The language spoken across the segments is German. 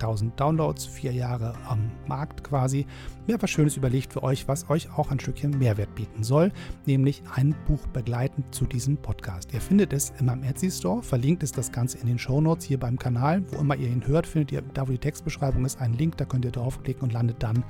1000 Downloads, vier Jahre am Markt quasi. Mir etwas Schönes überlegt für euch, was euch auch ein Stückchen Mehrwert bieten soll, nämlich ein Buch begleitend zu diesem Podcast. Ihr findet es in meinem Etsy Store, verlinkt ist das Ganze in den Show Notes hier beim Kanal. Wo immer ihr ihn hört, findet ihr, da wo die Textbeschreibung ist, einen Link, da könnt ihr draufklicken und landet dann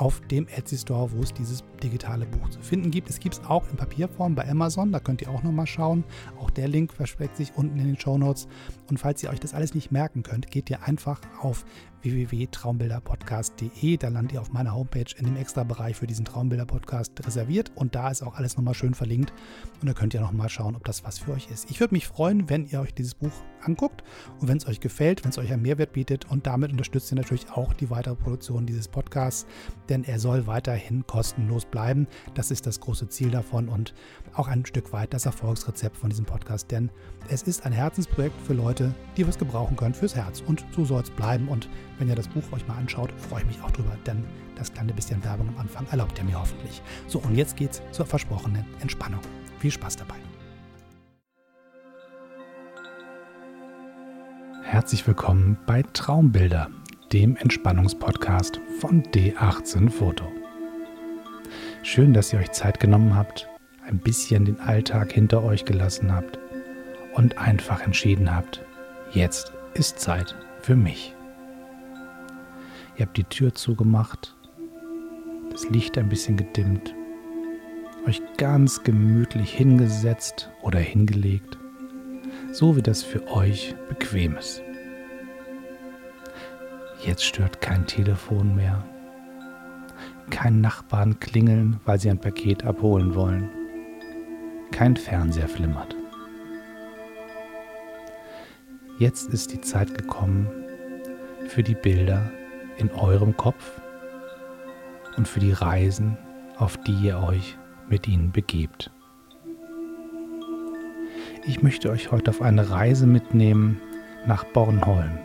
auf dem Etsy Store, wo es dieses digitale Buch zu finden gibt. Es gibt es auch in Papierform bei Amazon, da könnt ihr auch nochmal schauen. Auch der Link versteckt sich unten in den Show Notes. Und falls ihr euch das alles nicht merken könnt, geht ihr einfach auf www.traumbilderpodcast.de. Da landet ihr auf meiner Homepage in dem Extra-Bereich für diesen Traumbilder-Podcast reserviert und da ist auch alles nochmal schön verlinkt und da könnt ihr nochmal schauen, ob das was für euch ist. Ich würde mich freuen, wenn ihr euch dieses Buch anguckt und wenn es euch gefällt, wenn es euch einen Mehrwert bietet und damit unterstützt ihr natürlich auch die weitere Produktion dieses Podcasts, denn er soll weiterhin kostenlos bleiben. Das ist das große Ziel davon und auch ein Stück weit das Erfolgsrezept von diesem Podcast, denn es ist ein Herzensprojekt für Leute, die was gebrauchen können fürs Herz und so soll es bleiben und wenn ihr das Buch euch mal anschaut, freue ich mich auch drüber, denn das kleine bisschen Werbung am Anfang erlaubt ihr mir hoffentlich. So, und jetzt geht's zur versprochenen Entspannung. Viel Spaß dabei. Herzlich willkommen bei Traumbilder, dem Entspannungspodcast von D18 Foto. Schön, dass ihr euch Zeit genommen habt, ein bisschen den Alltag hinter euch gelassen habt und einfach entschieden habt, jetzt ist Zeit für mich. Ihr habt die Tür zugemacht, das Licht ein bisschen gedimmt, euch ganz gemütlich hingesetzt oder hingelegt, so wie das für euch bequem ist. Jetzt stört kein Telefon mehr, kein Nachbarn klingeln, weil sie ein Paket abholen wollen, kein Fernseher flimmert. Jetzt ist die Zeit gekommen für die Bilder, in eurem Kopf und für die Reisen, auf die ihr euch mit ihnen begebt. Ich möchte euch heute auf eine Reise mitnehmen nach Bornholm.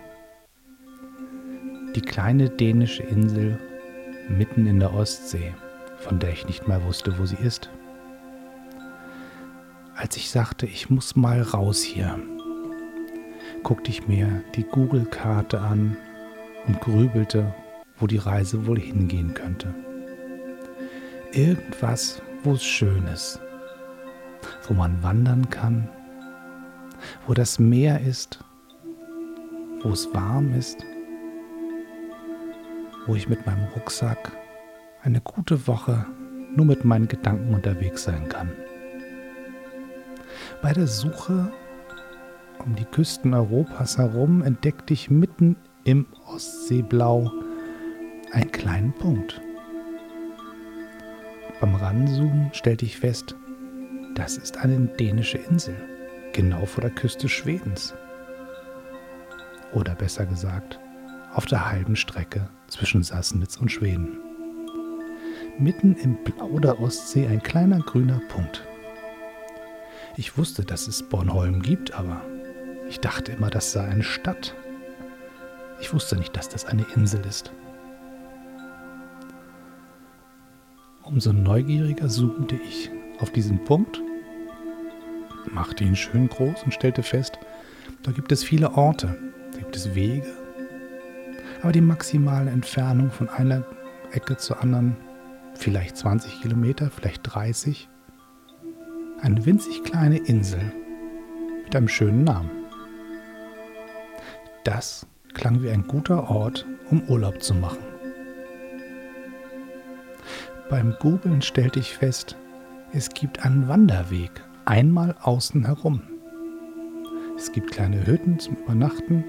Die kleine dänische Insel mitten in der Ostsee, von der ich nicht mehr wusste, wo sie ist. Als ich sagte, ich muss mal raus hier, guckte ich mir die Google-Karte an und grübelte, wo die Reise wohl hingehen könnte. Irgendwas, wo es schön ist, wo man wandern kann, wo das Meer ist, wo es warm ist, wo ich mit meinem Rucksack eine gute Woche nur mit meinen Gedanken unterwegs sein kann. Bei der Suche um die Küsten Europas herum entdeckte ich mitten im Ostseeblau einen kleinen Punkt. Beim Ranzoomen stellte ich fest, das ist eine dänische Insel, genau vor der Küste Schwedens. Oder besser gesagt, auf der halben Strecke zwischen Sassnitz und Schweden. Mitten im Blau der Ostsee ein kleiner grüner Punkt. Ich wusste, dass es Bornholm gibt, aber ich dachte immer, das sei eine Stadt. Ich wusste nicht, dass das eine Insel ist. Umso neugieriger zoomte ich auf diesen Punkt, machte ihn schön groß und stellte fest, da gibt es viele Orte, da gibt es Wege, aber die maximale Entfernung von einer Ecke zur anderen, vielleicht 20 Kilometer, vielleicht 30, eine winzig kleine Insel mit einem schönen Namen. Das klang wie ein guter Ort, um Urlaub zu machen. Beim Googlen stellte ich fest, es gibt einen Wanderweg einmal außen herum. Es gibt kleine Hütten zum Übernachten,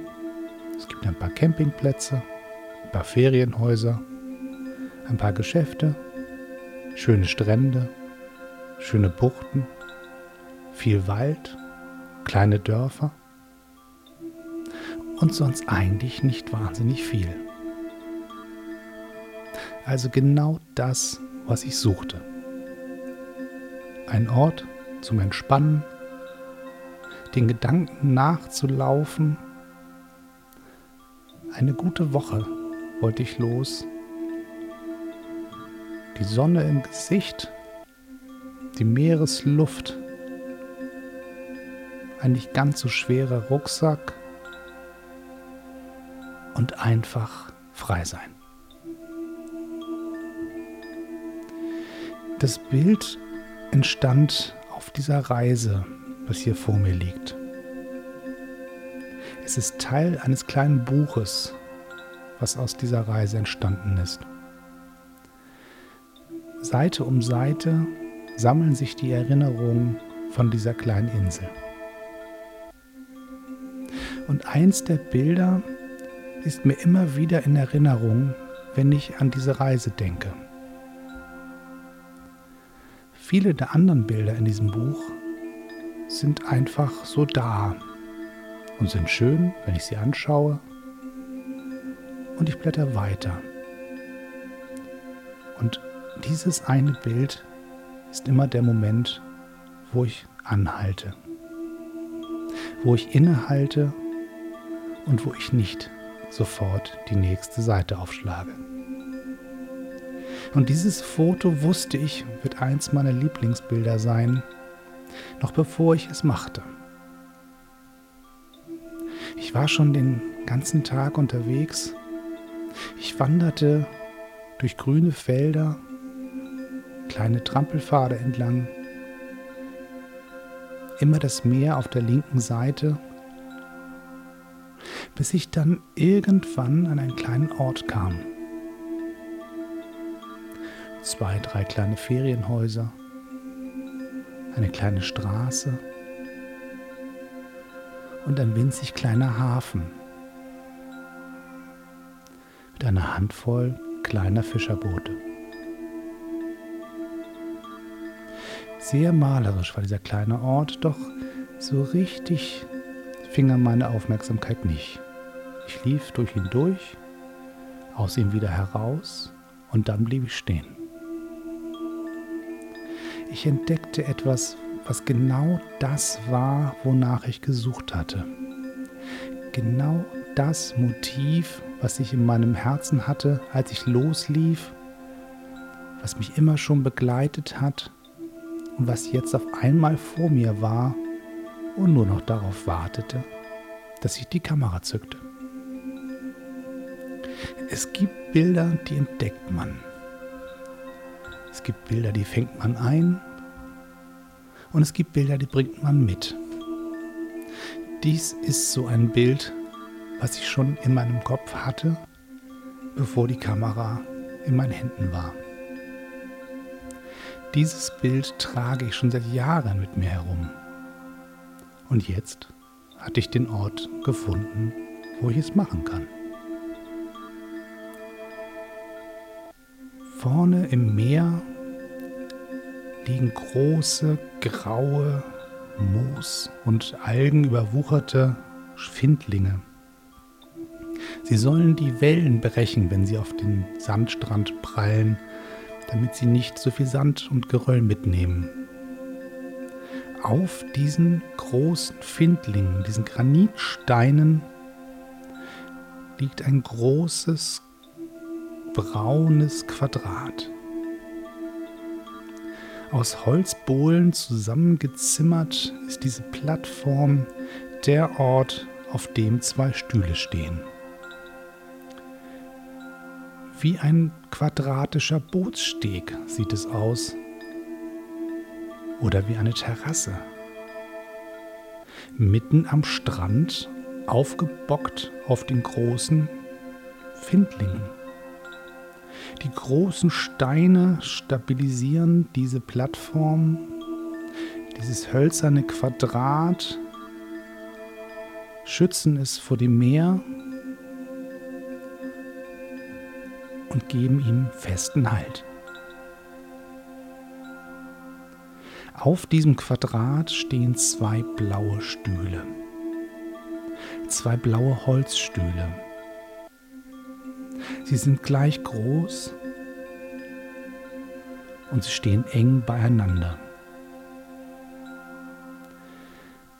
es gibt ein paar Campingplätze, ein paar Ferienhäuser, ein paar Geschäfte, schöne Strände, schöne Buchten, viel Wald, kleine Dörfer und sonst eigentlich nicht wahnsinnig viel. Also genau das, was ich suchte. Ein Ort zum Entspannen, den Gedanken nachzulaufen. Eine gute Woche wollte ich los. Die Sonne im Gesicht, die Meeresluft, ein nicht ganz so schwerer Rucksack und einfach frei sein. Das Bild entstand dieser Reise, was hier vor mir liegt. Es ist Teil eines kleinen Buches, was aus dieser Reise entstanden ist. Seite um Seite sammeln sich die Erinnerungen von dieser kleinen Insel. Und eins der Bilder ist mir immer wieder in Erinnerung, wenn ich an diese Reise denke. Viele der anderen Bilder in diesem Buch sind einfach so da und sind schön, wenn ich sie anschaue. Und ich blätter weiter. Und dieses eine Bild ist immer der Moment, wo ich anhalte, wo ich innehalte und wo ich nicht sofort die nächste Seite aufschlage. Und dieses Foto wusste ich, wird eins meiner Lieblingsbilder sein, noch bevor ich es machte. Ich war schon den ganzen Tag unterwegs. Ich wanderte durch grüne Felder, kleine Trampelpfade entlang, immer das Meer auf der linken Seite, bis ich dann irgendwann an einen kleinen Ort kam zwei, drei kleine Ferienhäuser, eine kleine Straße und ein winzig kleiner Hafen mit einer Handvoll kleiner Fischerboote. Sehr malerisch war dieser kleine Ort, doch so richtig fing er meine Aufmerksamkeit nicht. Ich lief durch ihn durch, aus ihm wieder heraus und dann blieb ich stehen. Ich entdeckte etwas, was genau das war, wonach ich gesucht hatte. Genau das Motiv, was ich in meinem Herzen hatte, als ich loslief, was mich immer schon begleitet hat und was jetzt auf einmal vor mir war und nur noch darauf wartete, dass ich die Kamera zückte. Es gibt Bilder, die entdeckt man. Es gibt Bilder, die fängt man ein und es gibt Bilder, die bringt man mit. Dies ist so ein Bild, was ich schon in meinem Kopf hatte, bevor die Kamera in meinen Händen war. Dieses Bild trage ich schon seit Jahren mit mir herum. Und jetzt hatte ich den Ort gefunden, wo ich es machen kann. Vorne im Meer liegen große, graue, Moos und Algen überwucherte Findlinge. Sie sollen die Wellen brechen, wenn sie auf den Sandstrand prallen, damit sie nicht so viel Sand und Geröll mitnehmen. Auf diesen großen Findlingen, diesen Granitsteinen, liegt ein großes braunes Quadrat aus Holzbohlen zusammengezimmert ist diese Plattform der Ort, auf dem zwei Stühle stehen. Wie ein quadratischer Bootssteg sieht es aus. Oder wie eine Terrasse. Mitten am Strand, aufgebockt auf den großen Findlingen. Die großen Steine stabilisieren diese Plattform, dieses hölzerne Quadrat, schützen es vor dem Meer. und geben ihm festen Halt. Auf diesem Quadrat stehen zwei blaue Stühle. Zwei blaue Holzstühle. Sie sind gleich groß und sie stehen eng beieinander.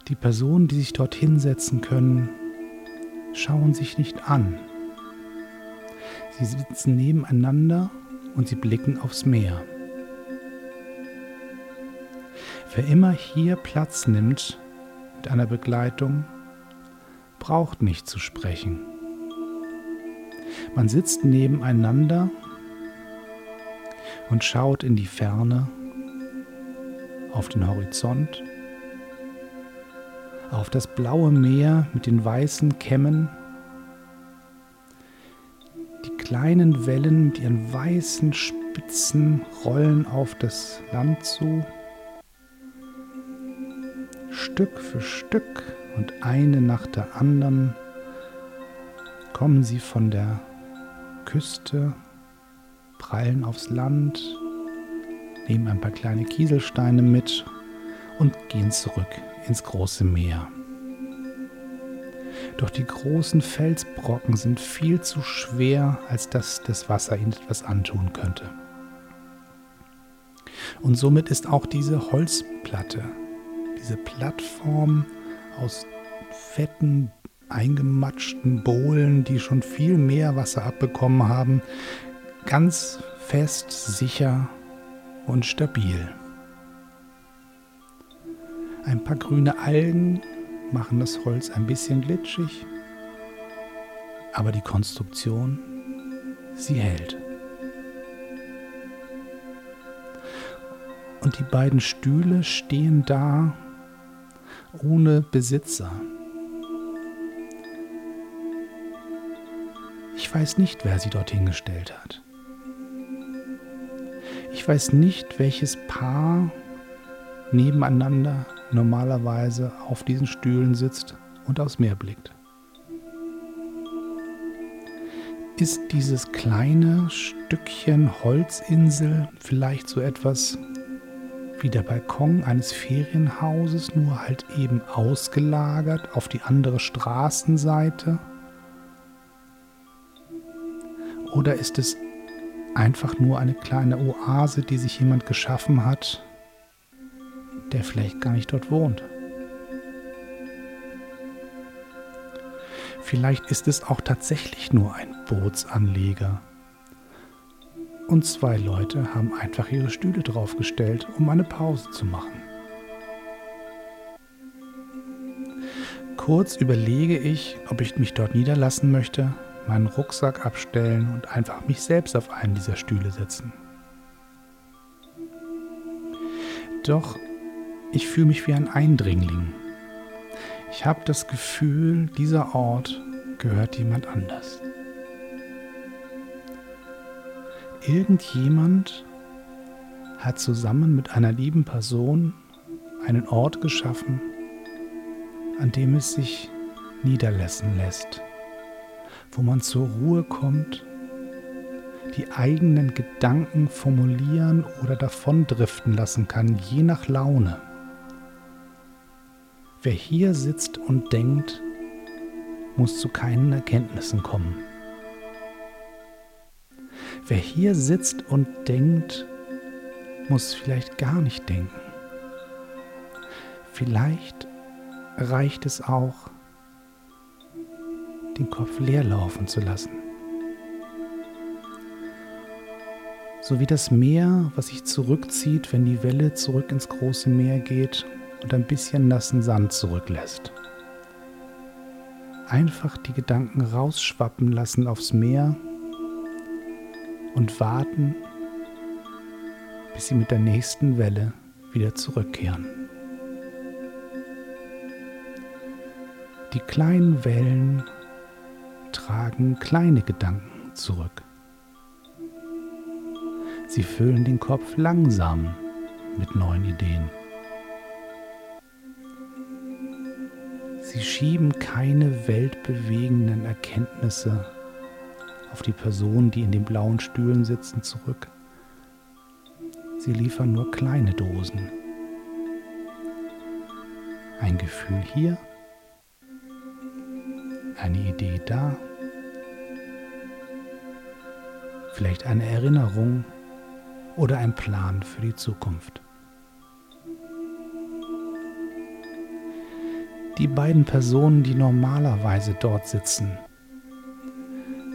Die Personen, die sich dort hinsetzen können, schauen sich nicht an. Sie sitzen nebeneinander und sie blicken aufs Meer. Wer immer hier Platz nimmt mit einer Begleitung, braucht nicht zu sprechen. Man sitzt nebeneinander und schaut in die Ferne, auf den Horizont, auf das blaue Meer mit den weißen Kämmen, die kleinen Wellen mit ihren weißen Spitzen rollen auf das Land zu. Stück für Stück und eine nach der anderen kommen sie von der Küste, prallen aufs Land, nehmen ein paar kleine Kieselsteine mit und gehen zurück ins große Meer. Doch die großen Felsbrocken sind viel zu schwer, als dass das Wasser ihnen etwas antun könnte. Und somit ist auch diese Holzplatte, diese Plattform aus fetten, eingematschten Bohlen, die schon viel mehr Wasser abbekommen haben, ganz fest, sicher und stabil. Ein paar grüne Algen machen das Holz ein bisschen glitschig, aber die Konstruktion, sie hält. Und die beiden Stühle stehen da ohne Besitzer. Ich weiß nicht, wer sie dorthin gestellt hat. Ich weiß nicht, welches Paar nebeneinander normalerweise auf diesen Stühlen sitzt und aufs Meer blickt. Ist dieses kleine Stückchen Holzinsel vielleicht so etwas wie der Balkon eines Ferienhauses, nur halt eben ausgelagert auf die andere Straßenseite? Oder ist es einfach nur eine kleine Oase, die sich jemand geschaffen hat, der vielleicht gar nicht dort wohnt. Vielleicht ist es auch tatsächlich nur ein Bootsanleger. Und zwei Leute haben einfach ihre Stühle draufgestellt, um eine Pause zu machen. Kurz überlege ich, ob ich mich dort niederlassen möchte, meinen Rucksack abstellen und einfach mich selbst auf einen dieser Stühle setzen. Doch ich fühle mich wie ein Eindringling. Ich habe das Gefühl, dieser Ort gehört jemand anders. Irgendjemand hat zusammen mit einer lieben Person einen Ort geschaffen, an dem es sich niederlassen lässt, wo man zur Ruhe kommt, die eigenen Gedanken formulieren oder davondriften lassen kann, je nach Laune. Wer hier sitzt und denkt, muss zu keinen Erkenntnissen kommen. Wer hier sitzt und denkt, muss vielleicht gar nicht denken. Vielleicht reicht es auch, den Kopf leer laufen zu lassen. So wie das Meer, was sich zurückzieht, wenn die Welle zurück ins große Meer geht und ein bisschen nassen Sand zurücklässt. Einfach die Gedanken rausschwappen lassen aufs Meer und warten, bis sie mit der nächsten Welle wieder zurückkehren. Die kleinen Wellen tragen kleine Gedanken zurück. Sie füllen den Kopf langsam mit neuen Ideen. Sie schieben keine weltbewegenden Erkenntnisse auf die Personen, die in den blauen Stühlen sitzen, zurück. Sie liefern nur kleine Dosen. Ein Gefühl hier, eine Idee da, vielleicht eine Erinnerung oder ein Plan für die Zukunft. Die beiden Personen, die normalerweise dort sitzen,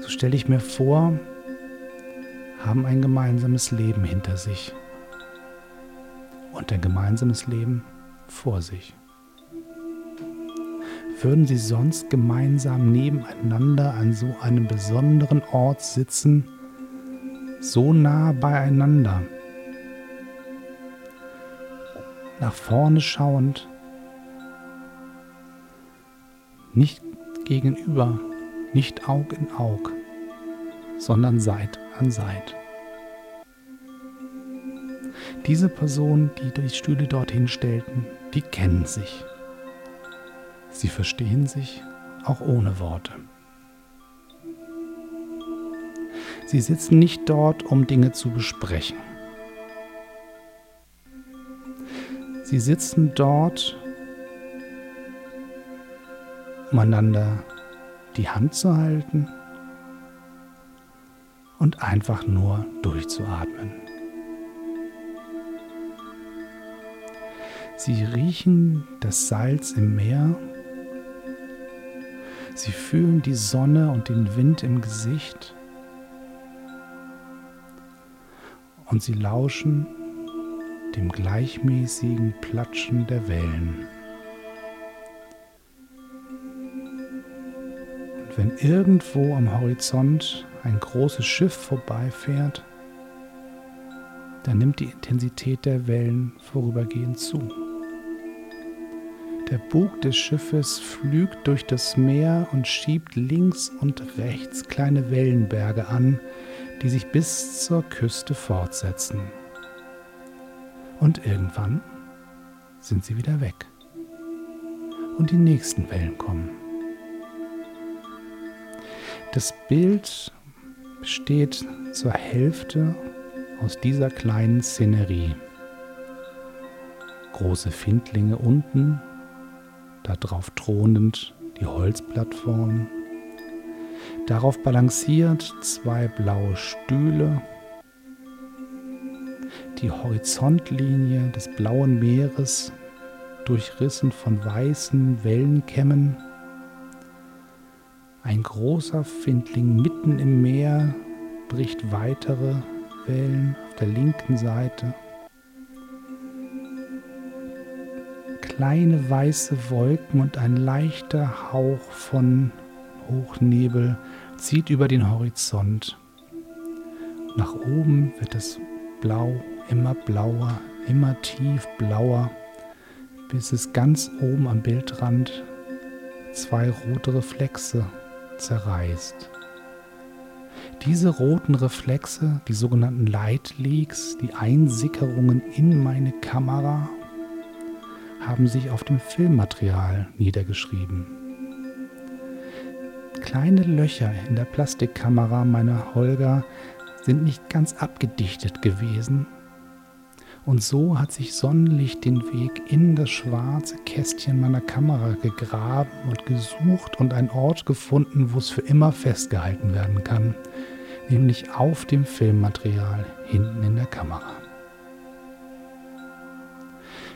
so stelle ich mir vor, haben ein gemeinsames Leben hinter sich und ein gemeinsames Leben vor sich. Würden sie sonst gemeinsam nebeneinander an so einem besonderen Ort sitzen, so nah beieinander, nach vorne schauend, nicht gegenüber, nicht Aug in Aug, sondern Seit an Seit. Diese Personen, die die Stühle dorthin stellten, die kennen sich. Sie verstehen sich auch ohne Worte. Sie sitzen nicht dort, um Dinge zu besprechen. Sie sitzen dort, um einander die Hand zu halten und einfach nur durchzuatmen. Sie riechen das Salz im Meer. Sie fühlen die Sonne und den Wind im Gesicht. Und sie lauschen dem gleichmäßigen Platschen der Wellen. Und wenn irgendwo am Horizont ein großes Schiff vorbeifährt, dann nimmt die Intensität der Wellen vorübergehend zu. Der Bug des Schiffes flügt durch das Meer und schiebt links und rechts kleine Wellenberge an, die sich bis zur Küste fortsetzen. Und irgendwann sind sie wieder weg. Und die nächsten Wellen kommen. Das Bild besteht zur Hälfte aus dieser kleinen Szenerie. Große Findlinge unten, darauf thronend die Holzplattform Darauf balanciert zwei blaue Stühle. Die Horizontlinie des blauen Meeres durchrissen von weißen Wellenkämmen. Ein großer Findling mitten im Meer bricht weitere Wellen auf der linken Seite. Kleine weiße Wolken und ein leichter Hauch von Hochnebel zieht über den Horizont. Nach oben wird es blau, immer blauer, immer tief blauer, bis es ganz oben am Bildrand zwei rote Reflexe zerreißt. Diese roten Reflexe, die sogenannten Light Leaks, die Einsickerungen in meine Kamera, haben sich auf dem Filmmaterial niedergeschrieben kleine Löcher in der Plastikkamera meiner Holger sind nicht ganz abgedichtet gewesen. Und so hat sich Sonnenlicht den Weg in das schwarze Kästchen meiner Kamera gegraben und gesucht und einen Ort gefunden, wo es für immer festgehalten werden kann, nämlich auf dem Filmmaterial hinten in der Kamera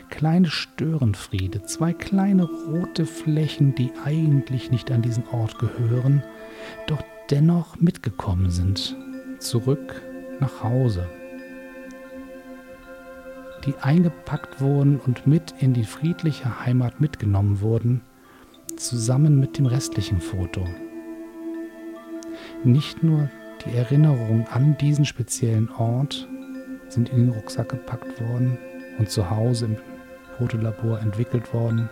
kleine Störenfriede, zwei kleine rote Flächen, die eigentlich nicht an diesen Ort gehören, doch dennoch mitgekommen sind, zurück nach Hause, die eingepackt wurden und mit in die friedliche Heimat mitgenommen wurden, zusammen mit dem restlichen Foto. Nicht nur die Erinnerungen an diesen speziellen Ort sind in den Rucksack gepackt worden und zu Hause im Fotolabor entwickelt worden.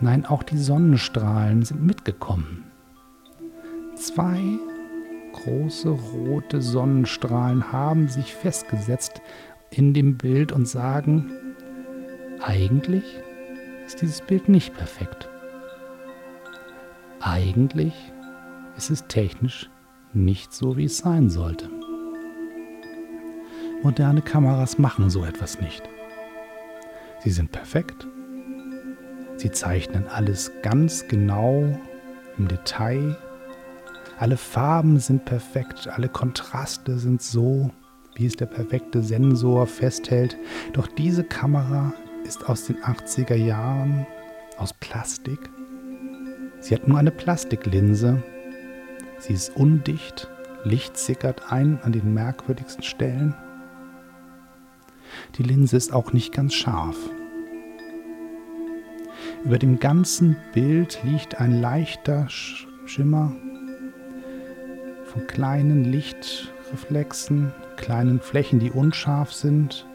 Nein, auch die Sonnenstrahlen sind mitgekommen. Zwei große rote Sonnenstrahlen haben sich festgesetzt in dem Bild und sagen, eigentlich ist dieses Bild nicht perfekt. Eigentlich ist es technisch nicht so, wie es sein sollte. Moderne Kameras machen so etwas nicht. Sie sind perfekt. Sie zeichnen alles ganz genau im Detail. Alle Farben sind perfekt, alle Kontraste sind so, wie es der perfekte Sensor festhält. Doch diese Kamera ist aus den 80er Jahren aus Plastik. Sie hat nur eine Plastiklinse. Sie ist undicht, Licht sickert ein an den merkwürdigsten Stellen. Die Linse ist auch nicht ganz scharf. Über dem ganzen Bild liegt ein leichter Schimmer von kleinen Lichtreflexen, kleinen Flächen, die unscharf sind.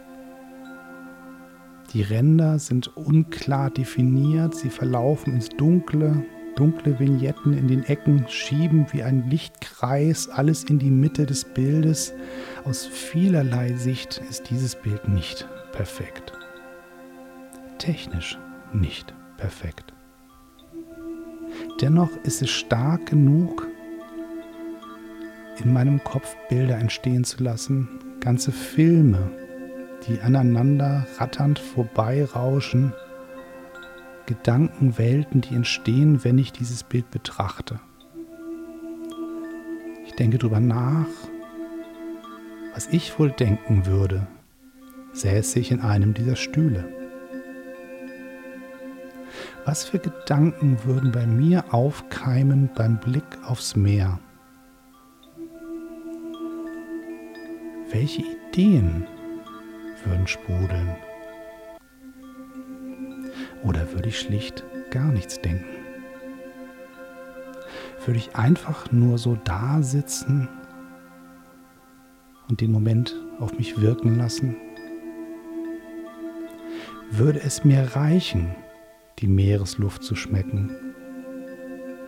Die Ränder sind unklar definiert, sie verlaufen ins Dunkle, dunkle Vignetten in den Ecken schieben wie ein Lichtkreis alles in die Mitte des Bildes. Aus vielerlei Sicht ist dieses Bild nicht perfekt. Technisch nicht perfekt. Dennoch ist es stark genug, in meinem Kopf Bilder entstehen zu lassen, ganze Filme, die aneinander ratternd vorbeirauschen, Gedankenwelten, die entstehen, wenn ich dieses Bild betrachte. Ich denke darüber nach, was ich wohl denken würde, säße ich in einem dieser Stühle. Was für Gedanken würden bei mir aufkeimen beim Blick aufs Meer? Welche Ideen würden sprudeln? Oder würde ich schlicht gar nichts denken? Würde ich einfach nur so da sitzen und den Moment auf mich wirken lassen? Würde es mir reichen, die Meeresluft zu schmecken,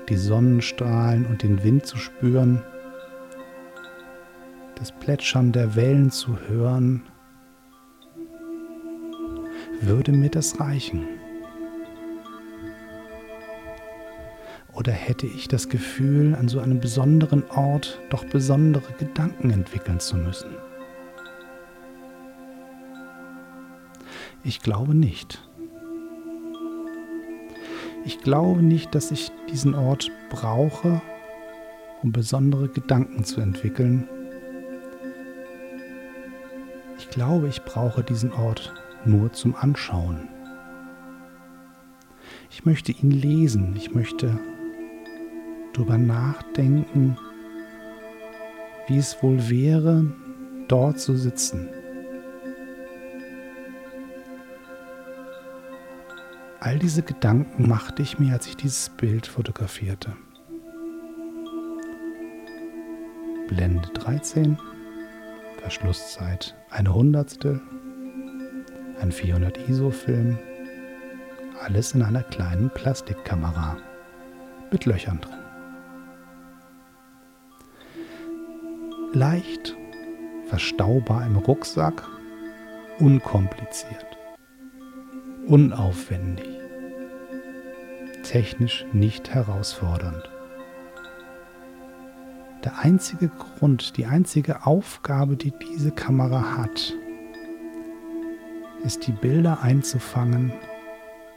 die Sonnenstrahlen und den Wind zu spüren, das Plätschern der Wellen zu hören, würde mir das reichen? Oder hätte ich das Gefühl, an so einem besonderen Ort doch besondere Gedanken entwickeln zu müssen? Ich glaube nicht. Ich glaube nicht, dass ich diesen Ort brauche, um besondere Gedanken zu entwickeln. Ich glaube, ich brauche diesen Ort nur zum Anschauen. Ich möchte ihn lesen, ich möchte darüber nachdenken, wie es wohl wäre, dort zu sitzen. All diese Gedanken machte ich mir, als ich dieses Bild fotografierte. Blende 13, Verschlusszeit eine Hundertstel, ein 400 ISO-Film, alles in einer kleinen Plastikkamera mit Löchern drin. leicht, verstaubar im Rucksack, unkompliziert, unaufwendig, technisch nicht herausfordernd. Der einzige Grund, die einzige Aufgabe, die diese Kamera hat, ist die Bilder einzufangen,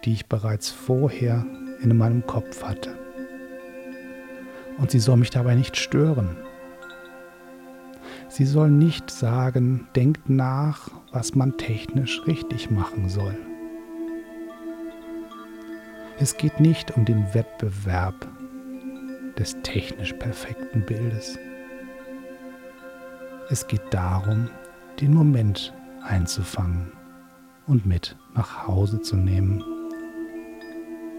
die ich bereits vorher in meinem Kopf hatte. Und sie soll mich dabei nicht stören. Sie soll nicht sagen, denkt nach, was man technisch richtig machen soll. Es geht nicht um den Wettbewerb des technisch perfekten Bildes. Es geht darum, den Moment einzufangen und mit nach Hause zu nehmen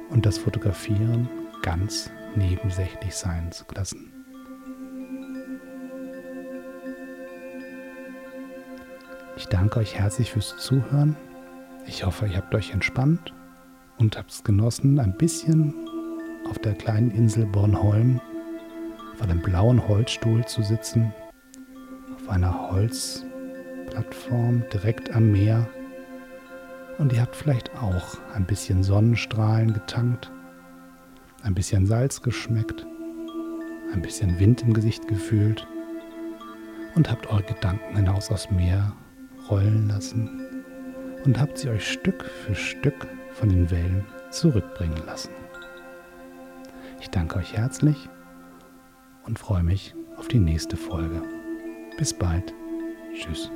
und das Fotografieren ganz nebensächlich sein zu lassen. Ich danke euch herzlich fürs Zuhören. Ich hoffe, ihr habt euch entspannt und habt es genossen, ein bisschen auf der kleinen Insel Bornholm auf einem blauen Holzstuhl zu sitzen, auf einer Holzplattform direkt am Meer. Und ihr habt vielleicht auch ein bisschen Sonnenstrahlen getankt, ein bisschen Salz geschmeckt ein bisschen Wind im Gesicht gefühlt und habt eure Gedanken hinaus aufs Meer rollen lassen und habt sie euch Stück für Stück von den Wellen zurückbringen lassen. Ich danke euch herzlich und freue mich auf die nächste Folge. Bis bald. Tschüss.